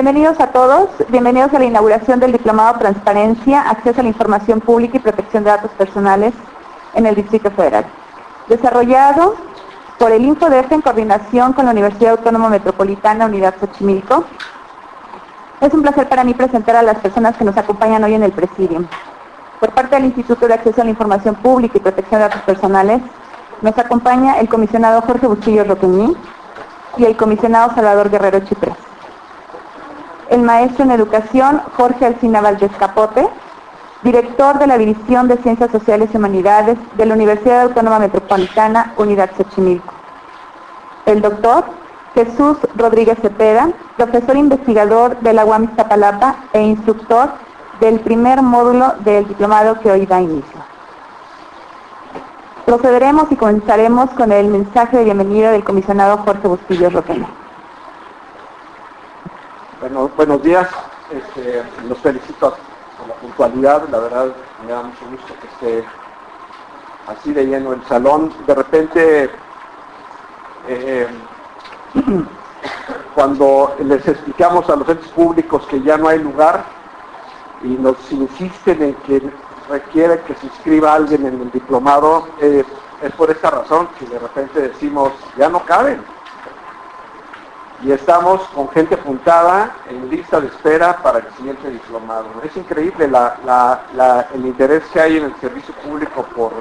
Bienvenidos a todos, bienvenidos a la inauguración del Diplomado Transparencia, Acceso a la Información Pública y Protección de Datos Personales en el Distrito Federal. Desarrollado por el InfoDef en coordinación con la Universidad Autónoma Metropolitana Unidad Xochimilco. Es un placer para mí presentar a las personas que nos acompañan hoy en el Presidium. Por parte del Instituto de Acceso a la Información Pública y Protección de Datos Personales, nos acompaña el comisionado Jorge Bustillo Roqueñí y el comisionado Salvador Guerrero Chiprés. El maestro en Educación Jorge Alcina Valdés Capote, director de la División de Ciencias Sociales y Humanidades de la Universidad Autónoma Metropolitana, Unidad Xochimilco. El doctor Jesús Rodríguez Cepeda, profesor investigador de la UAM Iztapalapa e instructor del primer módulo del diplomado que hoy da inicio. Procederemos y comenzaremos con el mensaje de bienvenida del comisionado Jorge Bustillo Roquena. Bueno, buenos días, este, los felicito por la puntualidad, la verdad me da mucho gusto que esté así de lleno el salón. De repente, eh, cuando les explicamos a los entes públicos que ya no hay lugar y nos insisten en que requiere que se inscriba alguien en el diplomado, eh, es por esta razón que de repente decimos, ya no caben. Y estamos con gente apuntada en lista de espera para el siguiente diplomado. Es increíble el interés que hay en el servicio público por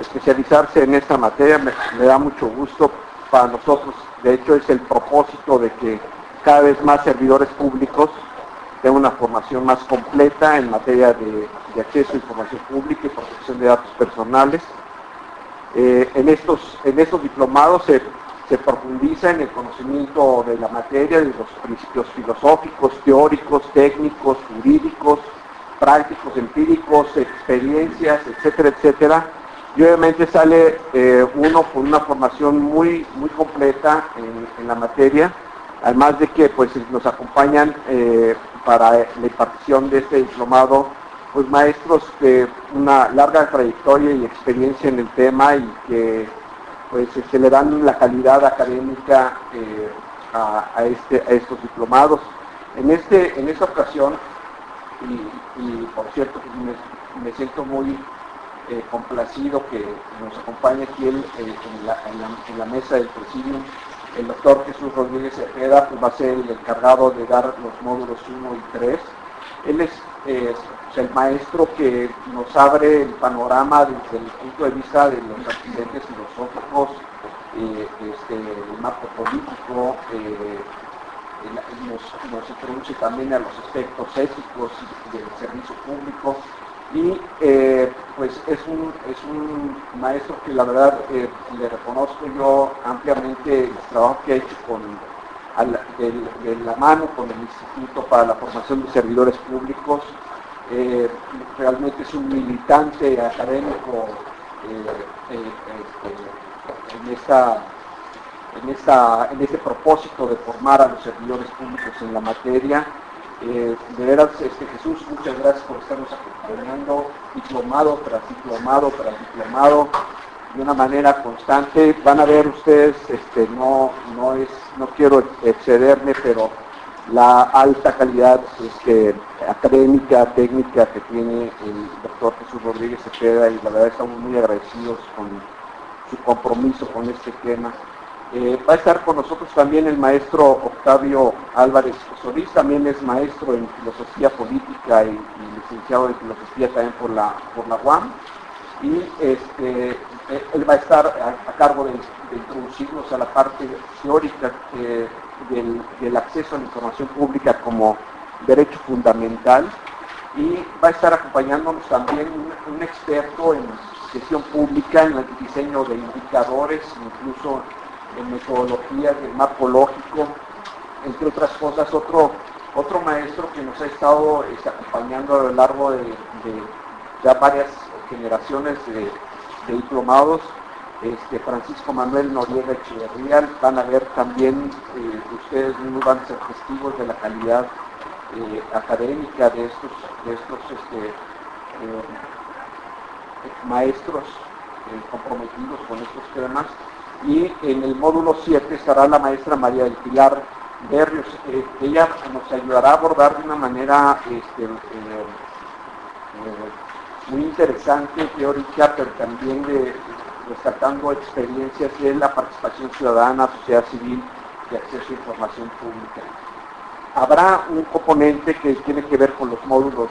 especializarse en esta materia. Me, da mucho gusto para nosotros. De hecho, es el propósito de que cada vez más servidores públicos tengan una formación más completa en materia de, acceso a información pública y protección de datos personales. Eh, en, estos, en estos diplomados se, se, profundiza en el conocimiento de la materia, de los principios filosóficos, teóricos, técnicos, jurídicos, prácticos, empíricos, experiencias, etcétera, etcétera. Y obviamente sale eh, uno con una formación muy, muy completa en, la materia, además de que pues, nos acompañan eh, para la impartición de este diplomado pues maestros de una larga trayectoria y experiencia en el tema y que pues se le dan la calidad académica eh, este, a, estos diplomados. En, este, en esta ocasión, y, por cierto me, me siento muy eh, complacido que nos acompañe aquí el, eh, en, la, mesa del presidium el doctor Jesús Rodríguez Cepeda, pues va a ser el encargado de dar los módulos 1 y 3. Él es eh, el maestro que nos abre el panorama desde el punto de vista de los accidentes filosóficos, eh, este, el marco político, eh, nos, nos, introduce también a los aspectos éticos del servicio público y eh, pues es un, es un maestro que la verdad eh, le reconozco yo ampliamente el trabajo que ha hecho con, de, la mano con el Instituto para la Formación de Servidores Públicos. Eh, realmente es un militante académico este, en, esta, en, esta, en este propósito de formar a los servidores públicos en la materia. Eh, de veras, este, Jesús, muchas gracias por estarnos acompañando, diplomado tras diplomado tras diplomado, de una manera constante. Van a ver ustedes, este, no, no, es, no quiero excederme, pero la alta calidad este, académica, técnica que tiene el doctor Jesús Rodríguez Cepeda y la verdad estamos muy agradecidos con su compromiso con este tema. Eh, va a estar con nosotros también el maestro Octavio Álvarez Solís, también es maestro en filosofía política y, licenciado en filosofía también por la, por la UAM. Y este, eh, él va a estar a, cargo de, introducirnos a la parte teórica eh, del, acceso a la información pública como derecho fundamental. Y va a estar acompañándonos también un, experto en gestión pública, en el diseño de indicadores, incluso en metodologías del marco lógico, entre otras cosas, otro, otro maestro que nos ha estado este, acompañando a lo largo de, ya varias generaciones de diplomados, este, Francisco Manuel Noriega Echeverría, van a ver también, eh, ustedes mismos van a ser testigos de la calidad eh, académica de estos, de estos este, eh, maestros comprometidos con estos temas y en el módulo 7 estará la maestra María del Pilar Berrios. Ella nos ayudará a abordar de una manera este, muy interesante, teórica, pero también de, rescatando experiencias de la participación ciudadana, sociedad civil y acceso a información pública. Habrá un componente que tiene que ver con los módulos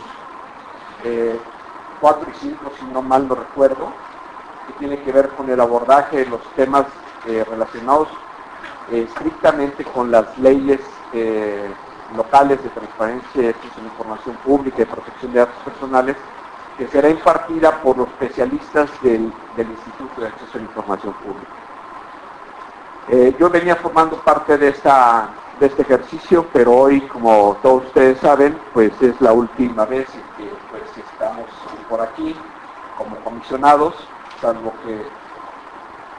4 y 5, si no mal no recuerdo, que tiene que ver con el abordaje de los temas relacionados estrictamente con las leyes eh, locales de transparencia de información pública y protección de datos personales, que será impartida por los especialistas del, Instituto de Acceso a la Información Pública. Eh, yo venía formando parte de, esta, de este ejercicio, pero hoy, como todos ustedes saben, pues es la última vez que pues, estamos por aquí como comisionados, salvo que,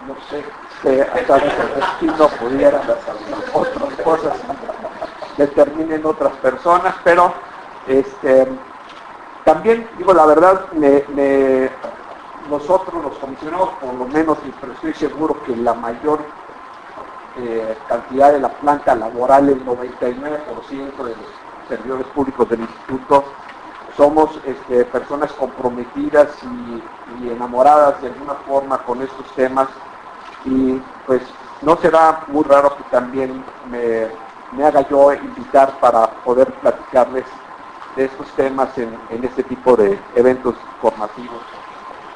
no sé, que hasta el no pudiera otras cosas determinen otras personas, pero este, también, digo la verdad, nosotros los comisionados, por lo menos, pero estoy seguro que la mayor eh, cantidad de la planta laboral, el 99% de los servidores públicos del instituto, somos este, personas comprometidas y enamoradas de alguna forma con estos temas. Y pues no será muy raro que también me, haga yo invitar para poder platicarles de estos temas en, este tipo de eventos formativos.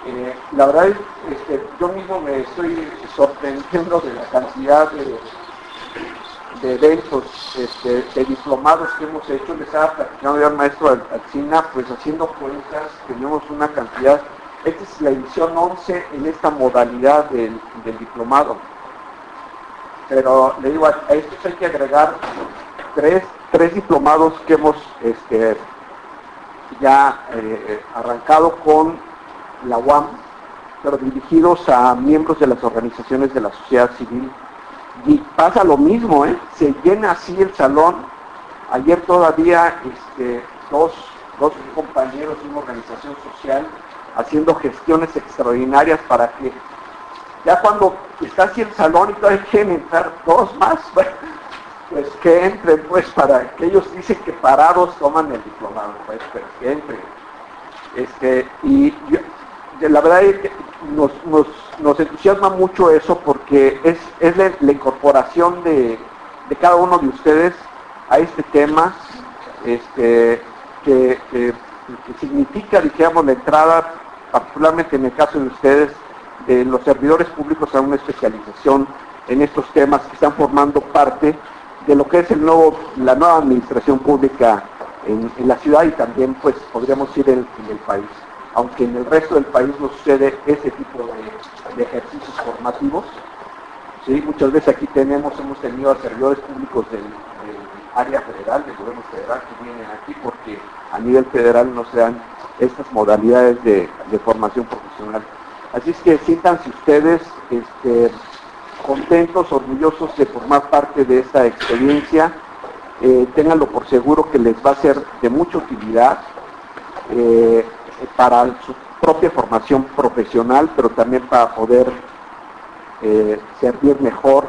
Eh, la verdad es que yo mismo me estoy sorprendiendo de la cantidad de, eventos, este, de diplomados que hemos hecho. Les estaba platicando ya al maestro Alcina, pues haciendo cuentas, tenemos una cantidad esta es la edición 11 en esta modalidad del, diplomado. Pero le digo, a, estos hay que agregar tres, diplomados que hemos este, ya eh, arrancado con la UAM, pero dirigidos a miembros de las organizaciones de la sociedad civil. Y pasa lo mismo, ¿eh? se llena así el salón. Ayer todavía este, dos, dos compañeros de una organización social haciendo gestiones extraordinarias para que ya cuando está así el salón y todavía quieren entrar dos más, pues que entren, pues para que ellos dicen que parados toman el diplomado, pues, pero que entren. Este, y la verdad es que nos, entusiasma mucho eso porque es, es la, incorporación de, cada uno de ustedes a este tema, este, que, significa, dijéramos, la entrada particularmente en el caso de ustedes, de los servidores públicos a una especialización en estos temas que están formando parte de lo que es el nuevo, la nueva administración pública en, la ciudad y también pues podríamos ir en, el país. Aunque en el resto del país no sucede ese tipo de, ejercicios formativos, ¿sí? muchas veces aquí tenemos, hemos tenido a servidores públicos del, área federal, del gobierno federal que vienen aquí porque a nivel federal no se dan estas modalidades de, formación profesional. Así es que siéntanse ustedes este, contentos, orgullosos de formar parte de esta experiencia. Eh, ténganlo por seguro que les va a ser de mucha utilidad eh, para su propia formación profesional, pero también para poder eh, servir mejor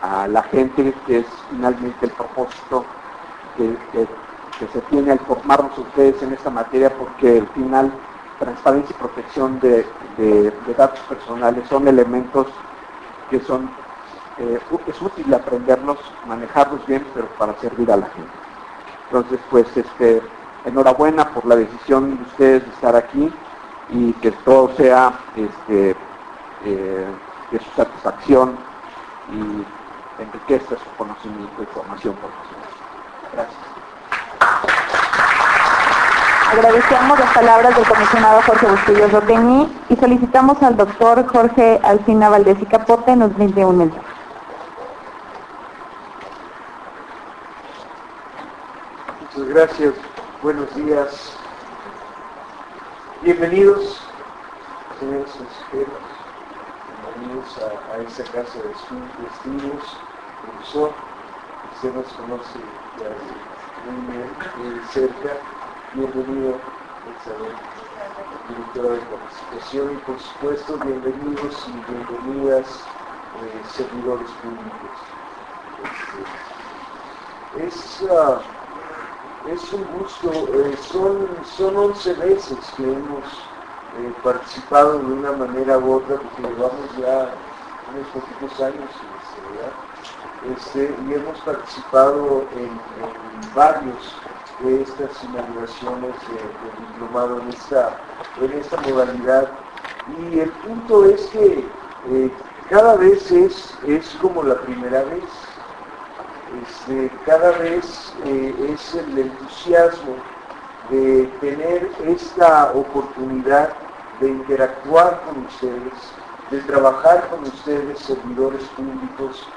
a la gente, que es finalmente el propósito que que se tiene al formarnos ustedes en esta materia porque al final transparencia y protección de, datos personales son elementos que son, eh, es útil aprenderlos, manejarlos bien, pero para servir a la gente. Entonces, pues, este, enhorabuena por la decisión de ustedes de estar aquí y que todo sea este, eh, de su satisfacción y enriquezca su conocimiento y formación profesional. Gracias. Agradecemos las palabras del comisionado Jorge Bustillo Roteñi y solicitamos al doctor Jorge Alcina Valdés y Capote nos brinde un mensaje. Muchas gracias. Buenos días. Bienvenidos, señores consejeros. Bienvenidos a, a esta casa de sus destinos. Profesor, usted nos conoce ya muy bien, de cerca bienvenido, Isabel, directora de capacitación y por supuesto bienvenidos y bienvenidas eh, servidores públicos. Este, es, ah, es un gusto, eh, son, son 11 veces que hemos eh, participado de una manera u otra, porque llevamos ya unos poquitos años, este, este, y hemos participado en, varios de estas inauguraciones de, diplomado en esta, en esta modalidad. Y el punto es que eh, cada vez es, es como la primera vez. Este, cada vez eh, es el entusiasmo de tener esta oportunidad de interactuar con ustedes, de trabajar con ustedes, servidores públicos,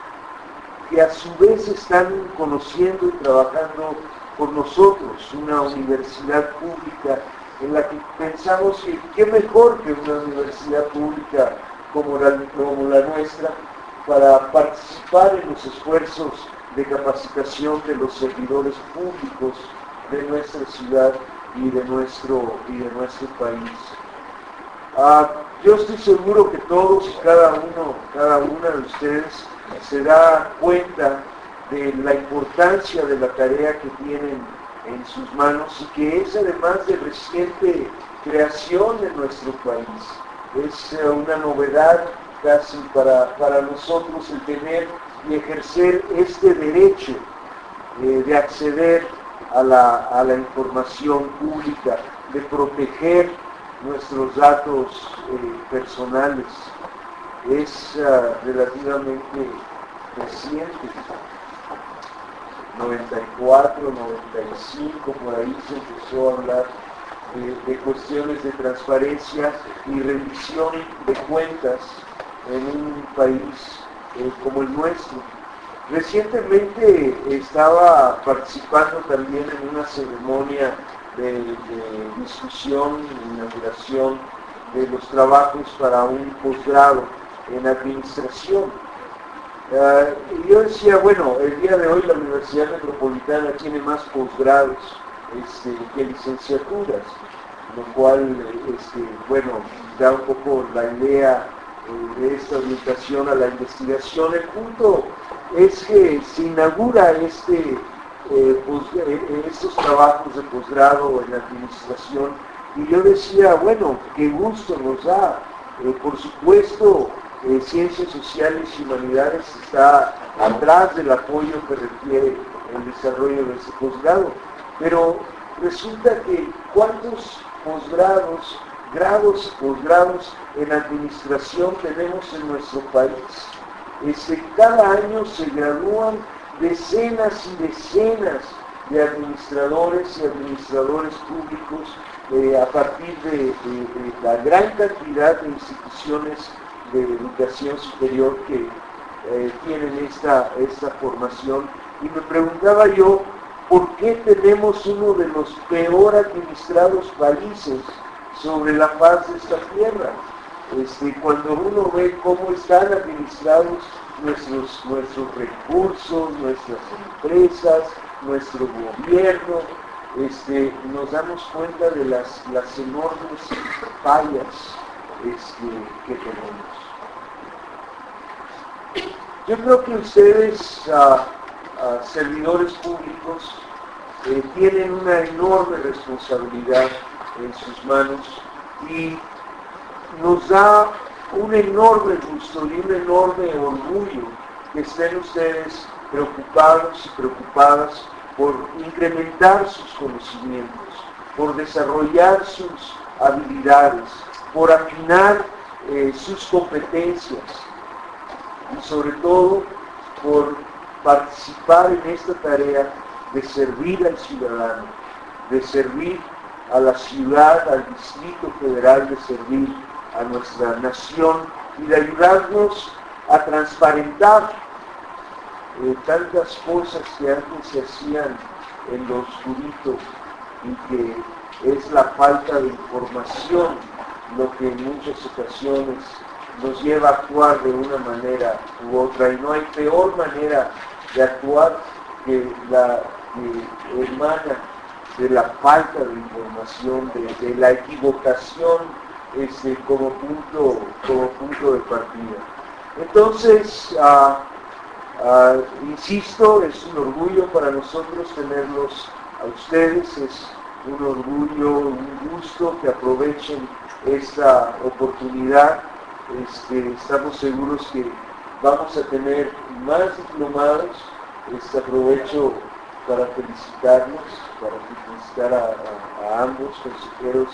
que a su vez están conociendo y trabajando con nosotros, una universidad pública en la que pensamos que qué mejor que una universidad pública como la, como la nuestra para participar en los esfuerzos de capacitación de los servidores públicos de nuestra ciudad y de nuestro, y de nuestro país. Ah, yo estoy seguro que todos y cada uno, cada una de ustedes se da cuenta de la importancia de la tarea que tienen en sus manos y que es además de reciente creación en nuestro país. Es eh, una novedad casi para, para nosotros el tener y ejercer este derecho eh, de acceder a la, información pública, de proteger nuestros datos eh, personales. Es relativamente reciente, 94, 95, por ahí se empezó a hablar de, cuestiones de transparencia y rendición de cuentas en un país eh, como el nuestro. Recientemente estaba participando también en una ceremonia de, discusión e inauguración de los trabajos para un posgrado en administración. Uh, yo decía, bueno, el día de hoy la Universidad Metropolitana tiene más posgrados este, que licenciaturas, lo cual, este, bueno, da un poco la idea eh, de esta orientación a la investigación. El punto es que se inaugura este, eh, eh, estos trabajos de posgrado en administración y yo decía, bueno, qué gusto nos da. por supuesto, ciencias sociales y humanidades está atrás del apoyo que requiere el desarrollo de ese posgrado. Pero resulta que cuántos posgrados grados y posgrados en administración tenemos en nuestro país. Este, cada año se gradúan decenas y decenas de administradores y administradores públicos eh, a partir de, la gran cantidad de instituciones de educación superior que eh, tienen esta, esta formación. Y me preguntaba yo, ¿por qué tenemos uno de los peor administrados países sobre la faz de esta tierra. Este, cuando uno ve cómo están administrados nuestros, nuestros recursos, nuestras empresas, nuestro gobierno, este, nos damos cuenta de las, las enormes fallas este, que tenemos. Yo creo que ustedes, ah, ah, servidores públicos, eh, tienen una enorme responsabilidad en sus manos y nos da un enorme gusto y un enorme orgullo que estén ustedes preocupados y preocupadas por incrementar sus conocimientos, por desarrollar sus habilidades, por afinar eh, sus competencias y sobre todo por participar en esta tarea de servir al ciudadano, de servir a la ciudad, al Distrito Federal de servir a nuestra nación y de ayudarnos a transparentar eh, tantas cosas que antes se hacían en lo oscurito y que es la falta de información lo que en muchas ocasiones nos lleva a actuar de una manera u otra y no hay peor manera de actuar que la que hermana de la falta de información, de, la equivocación este, como, punto, como punto de partida. Entonces, ah, Ah, insisto, es un orgullo para nosotros tenerlos a ustedes, es un orgullo, un gusto que aprovechen esta oportunidad. Este, estamos seguros que vamos a tener más diplomados. Este, aprovecho para felicitarlos, para felicitar a, ambos consejeros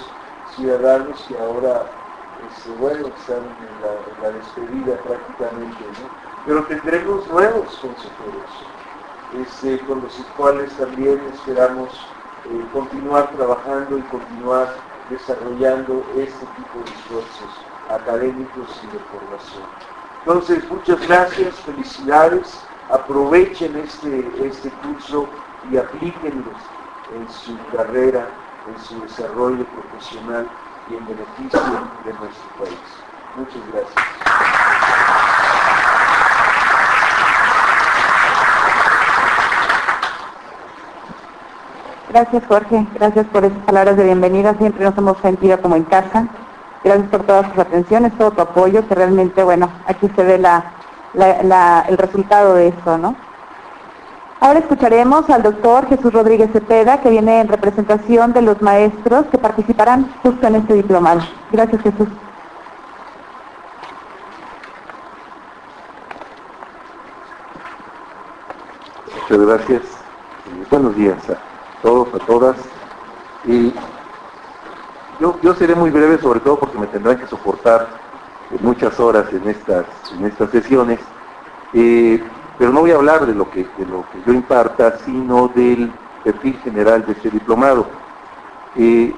ciudadanos que ahora este, bueno, están en la, despedida prácticamente, pero tendremos nuevos consejeros, este, con los cuales también esperamos eh, continuar trabajando y continuar desarrollando este tipo de esfuerzos académicos y de formación. Entonces, muchas gracias, felicidades, aprovechen este, este curso y aplíquenlos en su carrera, en su desarrollo profesional y en beneficio de nuestro país. Muchas gracias. Gracias Jorge, gracias por esas palabras de bienvenida, siempre nos hemos sentido como en casa. Gracias por todas tus atenciones, todo tu apoyo, que realmente, bueno, aquí se ve el resultado de eso, ¿no? Ahora escucharemos al doctor Jesús Rodríguez Cepeda, que viene en representación de los maestros que participarán justo en este diplomado. Gracias, Jesús. Muchas gracias. Buenos días todos, a todas. Yo, seré muy breve, sobre todo porque me tendrán que soportar muchas horas en estas, en estas sesiones. Eh, pero no voy a hablar de lo, que, de lo que yo imparta, sino del perfil general de este diplomado. Eh,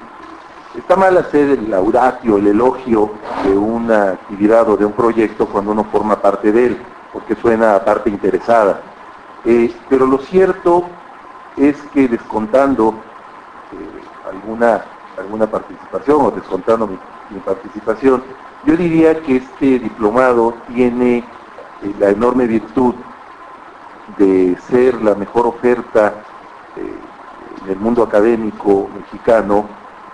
está mal hacer el laudatio, el elogio de una actividad o de un proyecto cuando uno forma parte de él, porque suena a parte interesada. Eh, pero lo cierto es que descontando eh, alguna, alguna participación o descontando mi, participación, yo diría que este diplomado tiene eh, la enorme virtud de ser la mejor oferta eh, en el mundo académico mexicano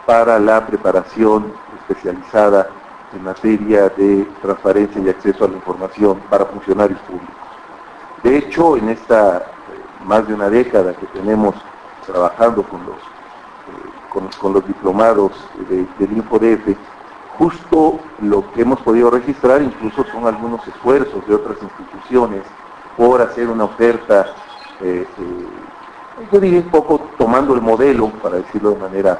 para la preparación especializada en materia de transparencia y acceso a la información para funcionarios públicos. De hecho, en esta más de una década que tenemos trabajando con los, eh, con, los diplomados del InfoDF, justo lo que hemos podido registrar incluso son algunos esfuerzos de otras instituciones por hacer una oferta, eh, eh, yo diría un poco tomando el modelo, para decirlo de manera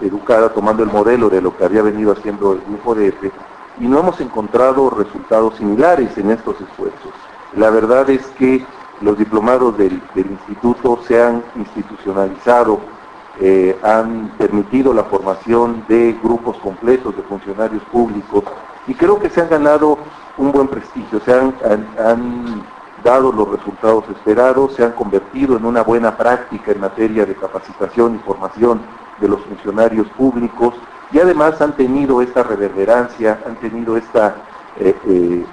educada, tomando el modelo de lo que había venido haciendo el InfoDF, y no hemos encontrado resultados similares en estos esfuerzos. La verdad es que los diplomados del, instituto se han institucionalizado, eh, han permitido la formación de grupos completos de funcionarios públicos y creo que se han ganado un buen prestigio, se han, han, dado los resultados esperados, se han convertido en una buena práctica en materia de capacitación y formación de los funcionarios públicos y además han tenido esta reverberancia, han tenido esta eh, eh,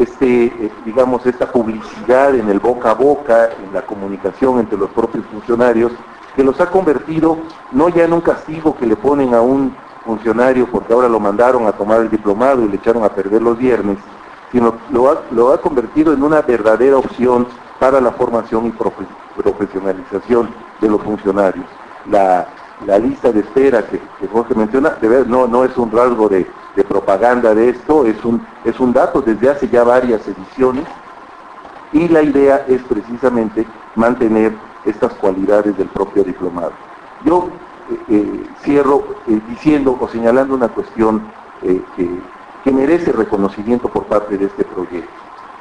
este, digamos, esta publicidad en el boca a boca, en la comunicación entre los propios funcionarios, que los ha convertido no ya en un castigo que le ponen a un funcionario porque ahora lo mandaron a tomar el diplomado y le echaron a perder los viernes, sino lo ha, lo ha convertido en una verdadera opción para la formación y profesionalización de los funcionarios. La, lista de espera que, que Jorge menciona, de no, no es un rasgo de, de propaganda de esto, es un, es un dato desde hace ya varias ediciones y la idea es precisamente mantener estas cualidades del propio diplomado. Yo eh, eh, cierro eh, diciendo o señalando una cuestión que, merece reconocimiento por parte de este proyecto.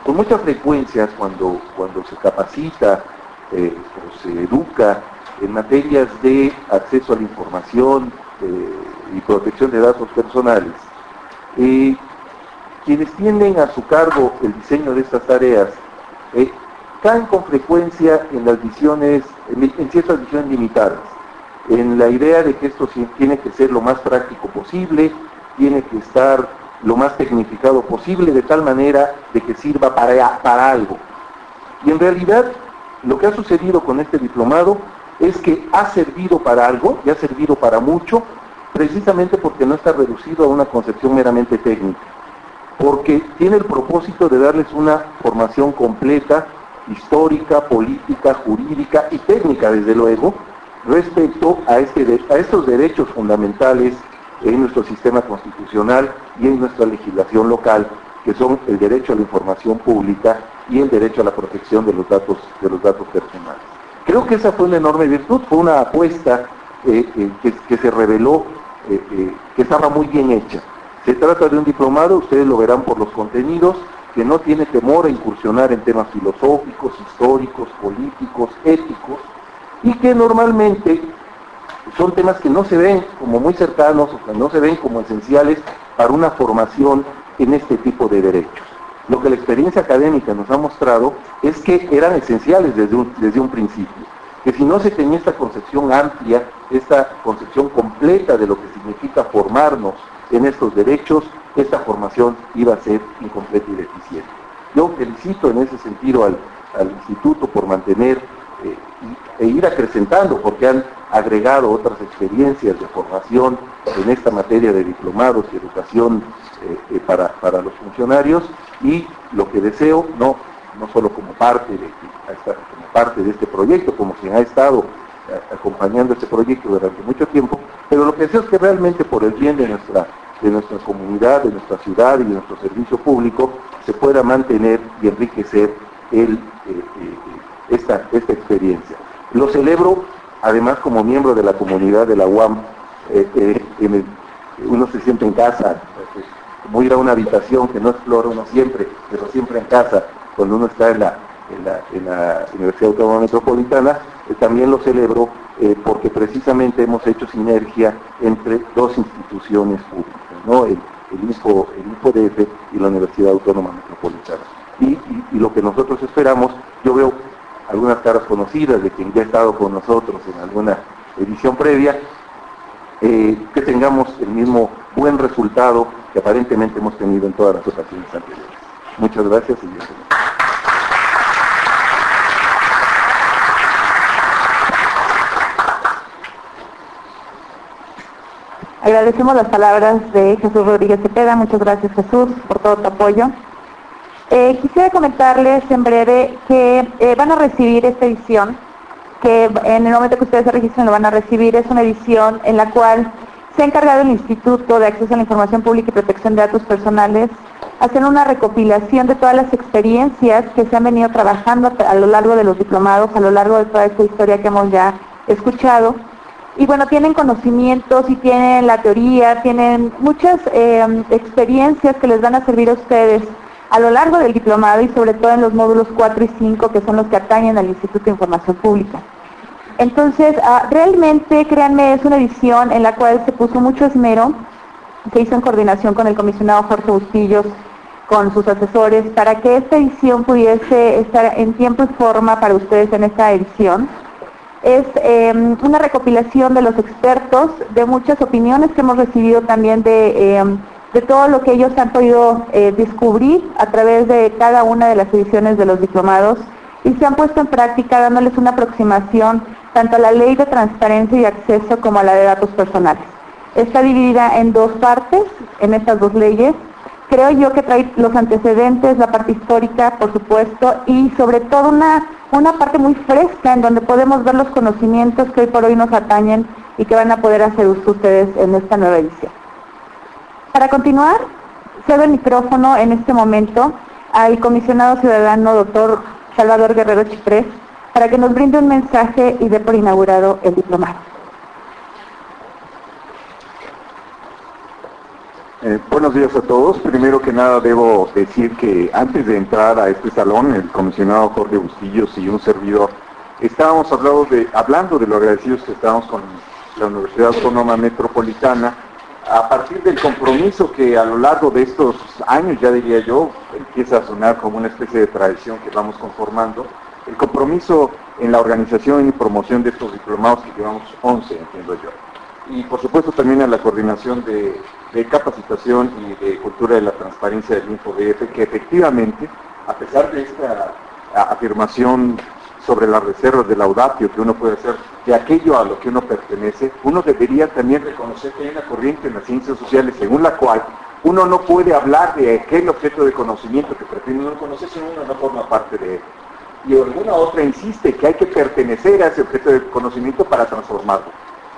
Con mucha frecuencia cuando, cuando se capacita o se educa en materias de acceso a la información y protección de datos personales, quienes tienen a su cargo el diseño de estas tareas caen con frecuencia en las visiones, en, ciertas visiones limitadas, en la idea de que esto tiene que ser lo más práctico posible, tiene que estar lo más tecnificado posible, de tal manera de que sirva para, para algo. Y en realidad, lo que ha sucedido con este diplomado es que ha servido para algo, y ha servido para mucho, precisamente porque no está reducido a una concepción meramente técnica. porque tiene el propósito de darles una formación completa, histórica, política, jurídica y técnica, desde luego, respecto a, este, estos derechos fundamentales en nuestro sistema constitucional y en nuestra legislación local, que son el derecho a la información pública y el derecho a la protección de los datos, de los datos personales. Creo que esa fue una enorme virtud, fue una apuesta eh, eh, que, se reveló eh, que estaba muy bien hecha. Se trata de un diplomado, ustedes lo verán por los contenidos, que no tiene temor a incursionar en temas filosóficos, históricos, políticos, éticos, y que normalmente son temas que no se ven como muy cercanos o que no se ven como esenciales para una formación en este tipo de derechos. Lo que la experiencia académica nos ha mostrado es que eran esenciales desde un, desde un principio, que si no se tenía esta concepción amplia, esta concepción completa de lo que significa formarnos en estos derechos, esta formación iba a ser incompleta y deficiente. Yo felicito en ese sentido al, instituto por mantener eh, e ir acrecentando, porque han agregado otras experiencias de formación en esta materia de diplomados y educación eh, eh, para, para, los funcionarios y lo que deseo, no, no solo como parte, de, como parte de este proyecto, como quien ha estado acompañando este proyecto durante mucho tiempo, pero lo que deseo es que realmente por el bien de nuestra de nuestra comunidad, de nuestra ciudad y de nuestro servicio público se pueda mantener y enriquecer eh, eh, esta, esta experiencia. Lo celebro además como miembro de la comunidad de la UAM, eh, uno se siente en casa, como ir a una habitación que no explora uno siempre, pero siempre en casa, cuando uno está en la, en la, Universidad Autónoma Metropolitana, también lo celebro porque precisamente hemos hecho sinergia entre dos instituciones públicas el, el, INFO, el y la Universidad Autónoma Metropolitana. Y, lo que nosotros esperamos, yo veo algunas caras conocidas de quien ya ha estado con nosotros en alguna edición previa, eh, que tengamos el mismo buen resultado que aparentemente hemos tenido en todas las ocasiones anteriores. Muchas gracias y bienvenidos. Agradecemos las palabras de Jesús Rodríguez Cepeda. Muchas gracias Jesús por todo tu apoyo. Eh, quisiera comentarles en breve que eh, van a recibir esta edición, que en el momento que ustedes se registren lo van a recibir. Es una edición en la cual se ha encargado el Instituto de Acceso a la Información Pública y Protección de Datos Personales hacer una recopilación de todas las experiencias que se han venido trabajando a lo largo de los diplomados, a lo largo de toda esta historia que hemos ya escuchado y bueno, tienen conocimientos y tienen la teoría, tienen muchas eh, experiencias que les van a servir a ustedes a lo largo del diplomado y sobre todo en los módulos 4 y 5 que son los que atañen al Instituto de Información Pública. Entonces, ah, realmente, créanme, es una edición en la cual se puso mucho esmero, se hizo en coordinación con el comisionado Jorge Bustillos, con sus asesores, para que esta edición pudiese estar en tiempo y forma para ustedes en esta edición es em, una recopilación de los expertos, de muchas opiniones que hemos recibido también de, em, de todo lo que ellos han podido eh, descubrir a través de cada una de las ediciones de los diplomados y se han puesto en práctica dándoles una aproximación tanto a la ley de transparencia y acceso como a la de datos personales. Está dividida en dos partes, en estas dos leyes. Creo yo que trae los antecedentes, la parte histórica, por supuesto, y sobre todo una una parte muy fresca en donde podemos ver los conocimientos que hoy por hoy nos atañen y que van a poder hacer uso ustedes en esta nueva edición. Para continuar, cedo el micrófono en este momento al comisionado ciudadano doctor Salvador Guerrero Chiprés para que nos brinde un mensaje y dé por inaugurado el diplomado. Eh, buenos días a todos. Primero que nada debo decir que antes de entrar a este salón, el comisionado Jorge Bustillos y un servidor, estábamos hablando de, hablando de lo agradecidos que estamos con la Universidad Autónoma Metropolitana, a partir del compromiso que a lo largo de estos años, ya diría yo, empieza a sonar como una especie de tradición que vamos conformando, el compromiso en la organización y promoción de estos diplomados que llevamos 11, entiendo yo. Y por supuesto también a la coordinación de capacitación y de cultura de la transparencia del InfoDF, que efectivamente, a pesar de esta afirmación sobre las reservas del audatio que uno puede hacer de aquello a lo que uno pertenece, uno debería también reconocer que hay una corriente en las ciencias sociales según la cual uno no puede hablar de aquel objeto de conocimiento que pretende uno conocer si uno no forma parte de él. Y alguna otra insiste que hay que pertenecer a ese objeto de conocimiento para transformarlo.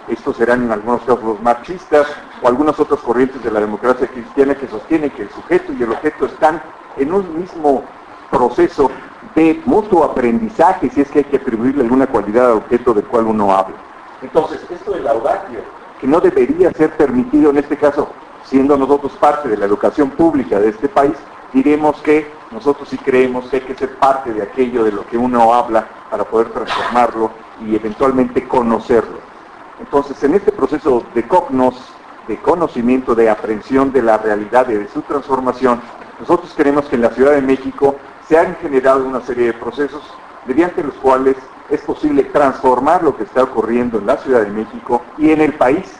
Estos serán en algunos casos los marxistas o algunas otras corrientes de la democracia cristiana que sostienen que el sujeto y el objeto están en un mismo proceso de mutuo aprendizaje, si es que hay que atribuirle alguna cualidad al objeto del cual uno habla. Entonces, esto del audatio, que no debería ser permitido en este caso siendo nosotros parte de la educación pública de este país, diremos que nosotros sí creemos que hay que ser parte de aquello de lo que uno habla para poder transformarlo y eventualmente conocerlo. Entonces, en este proceso de cognos, de conocimiento, de aprehensión de la realidad y de su transformación, nosotros creemos que en la Ciudad de México se han generado una serie de procesos mediante los cuales es posible transformar lo que está ocurriendo en la Ciudad de México y en el país.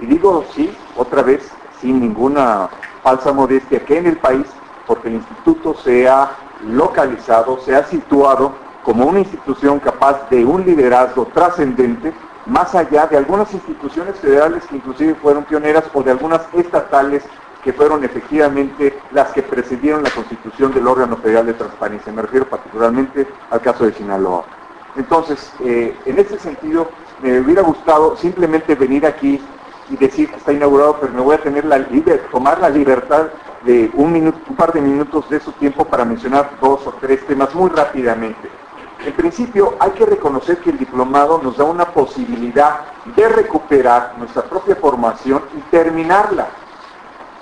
Y digo sí, otra vez, sin ninguna falsa modestia, que en el país, porque el instituto se ha localizado, se ha situado como una institución capaz de un liderazgo trascendente, más allá de algunas instituciones federales que inclusive fueron pioneras o de algunas estatales que fueron efectivamente las que presidieron la constitución del órgano federal de transparencia. Me refiero particularmente al caso de Sinaloa. Entonces, eh, en ese sentido, me hubiera gustado simplemente venir aquí y decir que está inaugurado, pero me voy a tener la tomar la libertad de un, minuto, un par de minutos de su tiempo para mencionar dos o tres temas muy rápidamente. En principio, hay que reconocer que el diplomado nos da una posibilidad de recuperar nuestra propia formación y terminarla,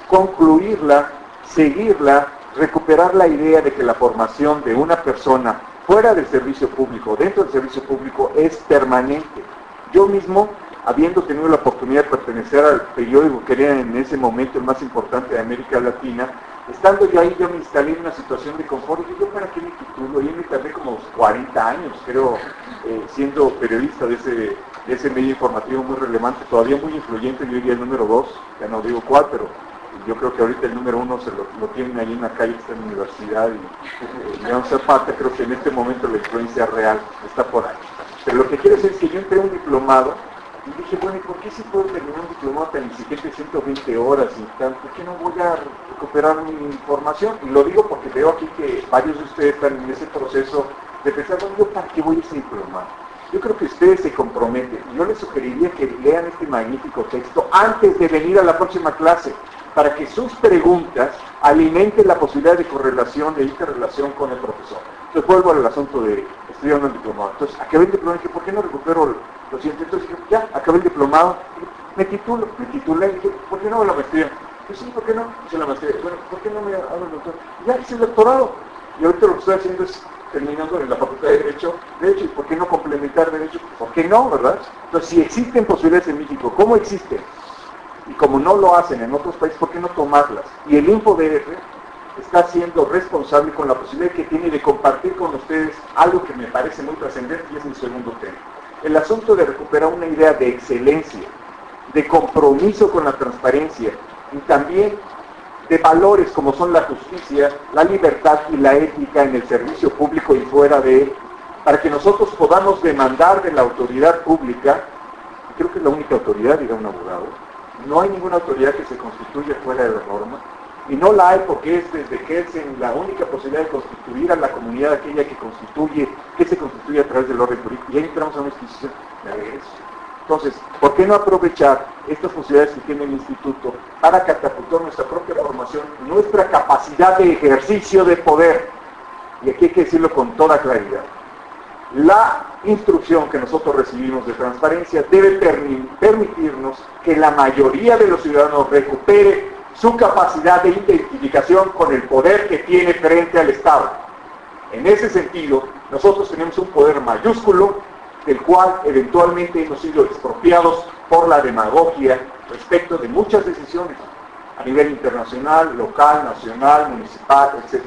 concluirla, seguirla, recuperar la idea de que la formación de una persona fuera del servicio público, dentro del servicio público, es permanente. Yo mismo habiendo tenido la oportunidad de pertenecer al periódico que era en ese momento el más importante de América Latina, estando yo ahí yo me instalé en una situación de confort. Y yo para qué me titulo, y me tardé como 40 años creo eh, siendo periodista de ese, ese medio informativo muy relevante, todavía muy influyente, yo diría el número 2, ya no digo cuál, pero yo creo que ahorita el número uno se lo, tienen ahí en la calle, está en la universidad y eh, no parte, creo que en este momento la influencia real está por ahí. Pero lo que quiero decir es que yo entré un diplomado y dije, bueno, ¿y por qué si puedo terminar un diplomado tan exigente, 120 horas y tal? ¿Por qué no voy a recuperar mi información? Y lo digo porque veo aquí que varios de ustedes están en ese proceso de pensar, bueno, ¿yo para qué voy a ese diplomado? Yo creo que ustedes se comprometen. Yo les sugeriría que lean este magnífico texto antes de venir a la próxima clase, para que sus preguntas alimenten la posibilidad de correlación, de interrelación con el profesor. Entonces vuelvo al asunto de estudiar un diplomado. Entonces, acabé el diplomado y dije, ¿por qué no recupero lo siguiente? Entonces ya, acabé el diplomado, me titulo, me titulé dije, ¿por qué no la maestría? Pues sí, ¿por qué no? Hice la maestría. Bueno, ¿por qué no me hago el doctor? Ya hice el doctorado. Y ahorita lo que estoy haciendo es terminando en la Facultad de Derecho, Derecho, ¿y por qué no complementar Derecho? ¿Por qué no, verdad? Entonces, si existen posibilidades en México, ¿cómo existen? Y como no lo hacen en otros países, ¿por qué no tomarlas? Y el InfoDF está siendo responsable con la posibilidad que tiene de compartir con ustedes algo que me parece muy trascendente y es mi segundo tema. El asunto de recuperar una idea de excelencia, de compromiso con la transparencia y también de valores como son la justicia, la libertad y la ética en el servicio público y fuera de él, para que nosotros podamos demandar de la autoridad pública, creo que es la única autoridad, dirá un abogado, no hay ninguna autoridad que se constituya fuera de la norma, y no la hay porque es desde que es en la única posibilidad de constituir a la comunidad aquella que constituye, que se constituye a través del orden político. Y ahí entramos a una institución de eso. Entonces, ¿por qué no aprovechar estas posibilidades que tiene el instituto para catapultar nuestra propia formación, nuestra capacidad de ejercicio de poder? Y aquí hay que decirlo con toda claridad. La instrucción que nosotros recibimos de transparencia debe permitirnos que la mayoría de los ciudadanos recupere su capacidad de identificación con el poder que tiene frente al Estado. En ese sentido, nosotros tenemos un poder mayúsculo, del cual eventualmente hemos sido expropiados por la demagogia respecto de muchas decisiones a nivel internacional, local, nacional, municipal, etc.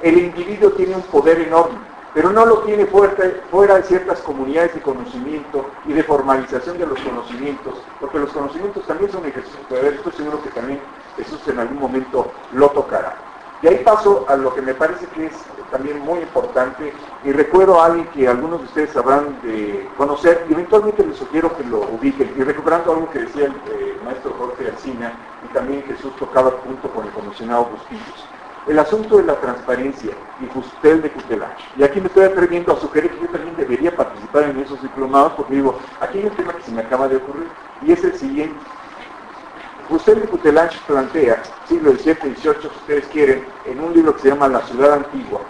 El individuo tiene un poder enorme, pero no lo tiene fuera de ciertas comunidades de conocimiento y de formalización de los conocimientos, porque los conocimientos también son ejercicios de poder, estoy seguro que también Jesús en algún momento lo tocará. Y ahí paso a lo que me parece que es también muy importante y recuerdo a alguien que algunos de ustedes sabrán de conocer y eventualmente les sugiero que lo ubiquen y recuperando algo que decía el eh, maestro Jorge Alcina y también Jesús tocaba junto con el comisionado Bustillos. El asunto de la transparencia y Justel de Cutelach. Y aquí me estoy atreviendo a sugerir que yo también debería participar en esos diplomados porque digo, aquí hay un tema que se me acaba de ocurrir y es el siguiente. Justel de plantea, siglo XVII y XVIII, si ustedes quieren, en un libro que se llama La ciudad antigua,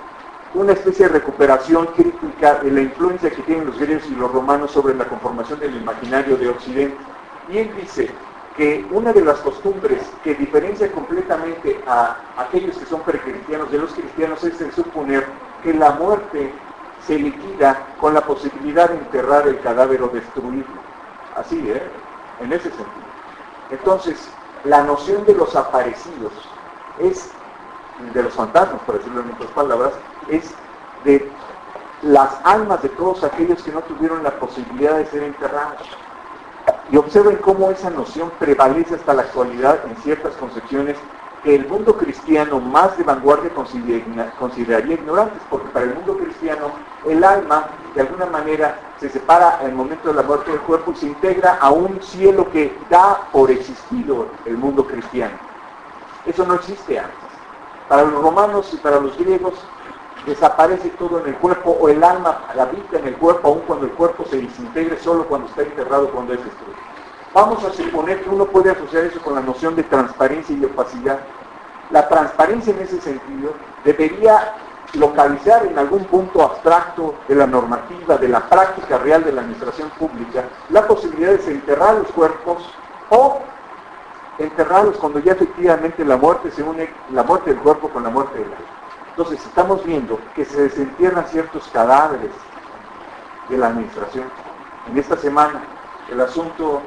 una especie de recuperación crítica de la influencia que tienen los griegos y los romanos sobre la conformación del imaginario de Occidente. Y él dice, que una de las costumbres que diferencia completamente a aquellos que son precristianos de los cristianos es el suponer que la muerte se liquida con la posibilidad de enterrar el cadáver o destruirlo. Así, ¿eh? En ese sentido. Entonces, la noción de los aparecidos es, de los fantasmas, por decirlo en otras palabras, es de las almas de todos aquellos que no tuvieron la posibilidad de ser enterrados. Y observen cómo esa noción prevalece hasta la actualidad en ciertas concepciones que el mundo cristiano más de vanguardia consideraría ignorantes, porque para el mundo cristiano el alma de alguna manera se separa en el momento de la muerte del cuerpo y se integra a un cielo que da por existido el mundo cristiano. Eso no existe antes. Para los romanos y para los griegos desaparece todo en el cuerpo o el alma habita en el cuerpo aun cuando el cuerpo se desintegre solo cuando está enterrado, cuando es destruido. Vamos a suponer que uno puede asociar eso con la noción de transparencia y opacidad. La transparencia en ese sentido debería localizar en algún punto abstracto de la normativa, de la práctica real de la administración pública, la posibilidad de desenterrar los cuerpos o enterrarlos cuando ya efectivamente la muerte se une, la muerte del cuerpo con la muerte del alma. Entonces estamos viendo que se desentierran ciertos cadáveres de la administración. En esta semana, el asunto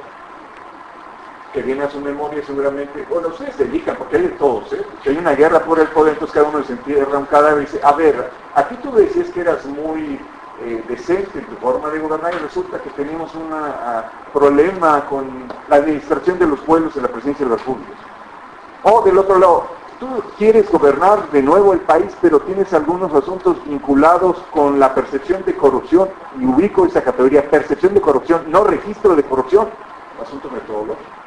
que viene a su memoria seguramente, bueno, ustedes se dedican, porque hay de todos, ¿eh? Si hay una guerra por el poder, entonces cada uno desentierra un cadáver y dice, a ver, aquí tú decías que eras muy eh, decente en tu forma de gobernar y resulta que tenemos un ah, problema con la administración de los pueblos en la presidencia de las república. O del otro lado, tú quieres gobernar de nuevo el país, pero tienes algunos asuntos vinculados con la percepción de corrupción, y ubico esa categoría, percepción de corrupción, no registro de corrupción, asunto metodológico.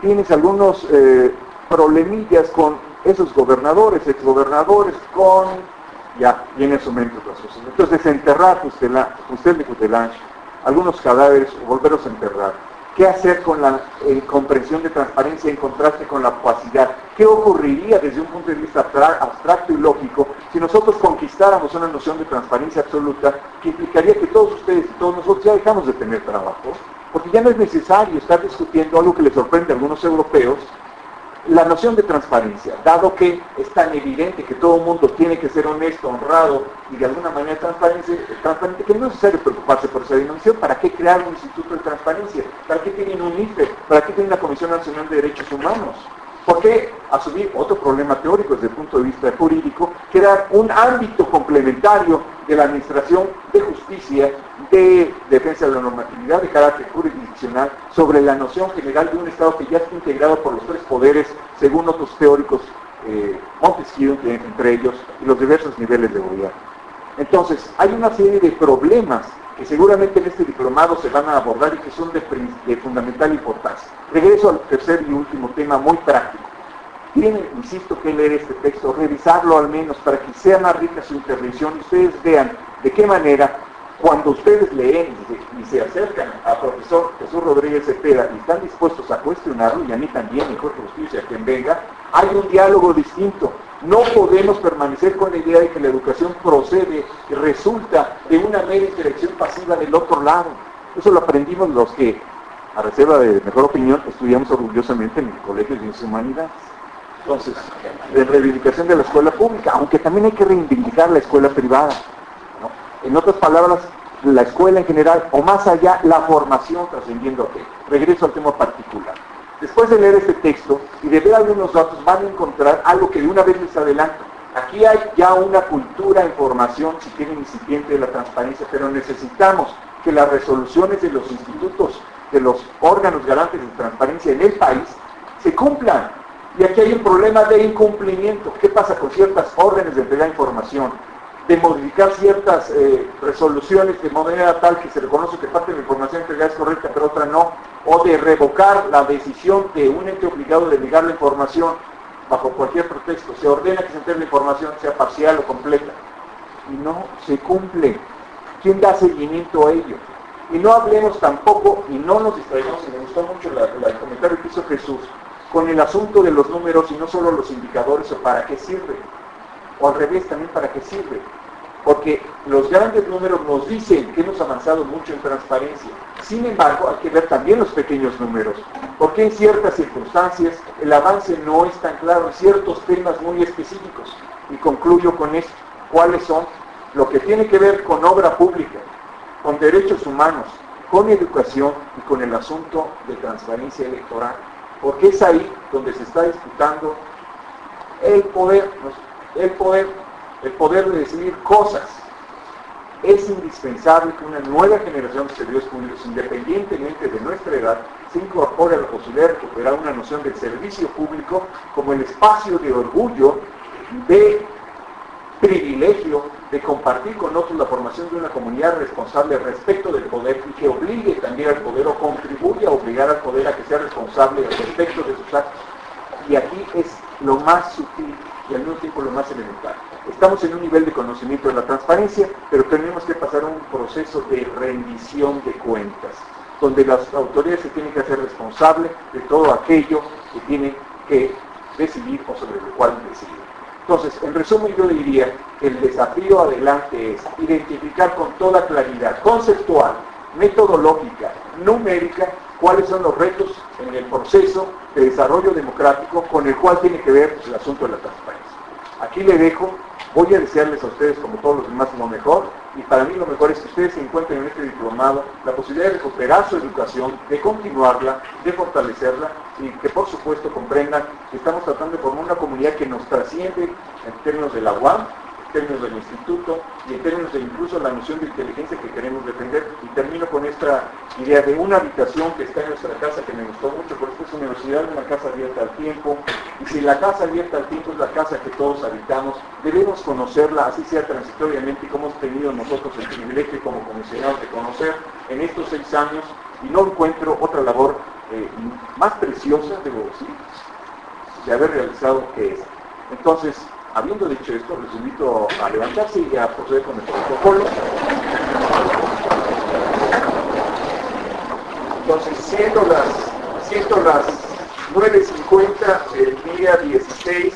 Tienes algunos eh, problemillas con esos gobernadores, exgobernadores, con, ya, viene su mente otras cosas. Entonces, enterrar usted, usted de Cutelange, algunos cadáveres, volverlos a enterrar ¿Qué hacer con la eh, comprensión de transparencia en contraste con la opacidad? ¿Qué ocurriría desde un punto de vista abstracto y lógico si nosotros conquistáramos una noción de transparencia absoluta que implicaría que todos ustedes y todos nosotros ya dejamos de tener trabajo? Porque ya no es necesario estar discutiendo algo que le sorprende a algunos europeos, la noción de transparencia, dado que es tan evidente que todo el mundo tiene que ser honesto, honrado y de alguna manera transparente, transparente que no es necesario preocuparse por esa dimensión, ¿para qué crear un instituto de transparencia? ¿Para qué tienen un IFE? ¿Para qué tienen la Comisión Nacional de Derechos Humanos? ¿Por qué asumir otro problema teórico desde el punto de vista jurídico, crear un ámbito complementario de la administración de justicia, de defensa de la normatividad de carácter jurisdiccional, sobre la noción general de un Estado que ya está integrado por los tres poderes, según otros teóricos, eh, Montesquieu entre ellos, y los diversos niveles de gobierno? Entonces, hay una serie de problemas que seguramente en este diplomado se van a abordar y que son de, fundamental importancia. Regreso al tercer y último tema muy práctico. Tienen, insisto, que leer este texto, revisarlo al menos para que sea más rica su intervención y ustedes vean de qué manera cuando ustedes leen y se, acercan al profesor Jesús Rodríguez Cepeda y están dispuestos a cuestionarlo, y a mí también, y Jorge Justicia, quien venga, hay un diálogo distinto. No podemos permanecer con la idea de que la educación procede y resulta de una mera interacción pasiva del otro lado. Eso lo aprendimos los que, a reserva de mejor opinión, estudiamos orgullosamente en el Colegio de Ciencias Humanidades. Entonces, de reivindicación de la escuela pública, aunque también hay que reivindicar la escuela privada. En otras palabras, la escuela en general, o más allá, la formación trascendiendo a Regreso al tema particular. Después de leer este texto y de ver algunos datos, van a encontrar algo que de una vez les adelanto. Aquí hay ya una cultura en formación, si quieren, incipiente de la transparencia, pero necesitamos que las resoluciones de los institutos, de los órganos garantes de transparencia en el país, se cumplan. Y aquí hay un problema de incumplimiento. ¿Qué pasa con ciertas órdenes de entregar información? De modificar ciertas eh, resoluciones de manera tal que se reconoce que parte de la información entregada es correcta, pero otra no. O de revocar la decisión de un ente obligado de negar la información bajo cualquier pretexto. Se ordena que se entregue la información, sea parcial o completa. Y no se cumple. ¿Quién da seguimiento a ello? Y no hablemos tampoco, y no nos distraigamos, y me gustó mucho el comentario que hizo Jesús, con el asunto de los números y no solo los indicadores o para qué sirve. O al revés, también para qué sirve. Porque los grandes números nos dicen que hemos avanzado mucho en transparencia. Sin embargo, hay que ver también los pequeños números. Porque en ciertas circunstancias el avance no es tan claro en ciertos temas muy específicos. Y concluyo con esto. ¿Cuáles son? Lo que tiene que ver con obra pública, con derechos humanos, con educación y con el asunto de transparencia electoral porque es ahí donde se está disputando el poder, el poder, el poder de decidir cosas. Es indispensable que una nueva generación de servidores públicos, independientemente de nuestra edad, se incorpore a la posibilidad de recuperar una noción del servicio público como el espacio de orgullo, de privilegio, de compartir con otros la formación de una comunidad responsable respecto del poder y que obligue también al poder o contribuya a obligar al poder a que sea responsable respecto de sus actos. Y aquí es lo más sutil y al mismo tiempo lo más elemental. Estamos en un nivel de conocimiento de la transparencia, pero tenemos que pasar un proceso de rendición de cuentas, donde las autoridades se tienen que hacer responsables de todo aquello que tienen que decidir o sobre lo cual decidir. Entonces, en resumen yo diría que el desafío adelante es identificar con toda claridad conceptual, metodológica, numérica, cuáles son los retos en el proceso de desarrollo democrático con el cual tiene que ver el asunto de la transparencia. Aquí le dejo Voy a desearles a ustedes, como todos los demás, lo mejor, y para mí lo mejor es que ustedes encuentren en este diplomado la posibilidad de recuperar su educación, de continuarla, de fortalecerla, y que por supuesto comprendan que estamos tratando de formar una comunidad que nos trasciende en términos de la UAM, términos del instituto y en términos de incluso la noción de inteligencia que queremos defender. Y termino con esta idea de una habitación que está en nuestra casa que me gustó mucho, porque esta es universidad, una casa abierta al tiempo. Y si la casa abierta al tiempo es la casa que todos habitamos, debemos conocerla, así sea transitoriamente, como hemos tenido nosotros el privilegio como comisionados de conocer en estos seis años. Y no encuentro otra labor eh, más preciosa, debo decir, de haber realizado que esta. Entonces, Habiendo dicho esto, les invito a levantarse y a proceder con el protocolo. Entonces, siendo las, siendo las 9.50 el día 16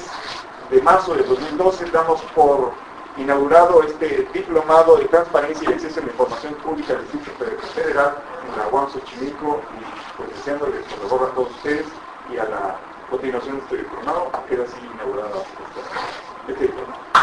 de marzo de 2012, damos por inaugurado este diplomado de transparencia y acceso a la información pública del Instituto Federal en la UAM Xochimilco y pues deseándoles lo mejor a todos ustedes y a la continuación Estudio Coronado, queda así inaugurada esta, este diploma.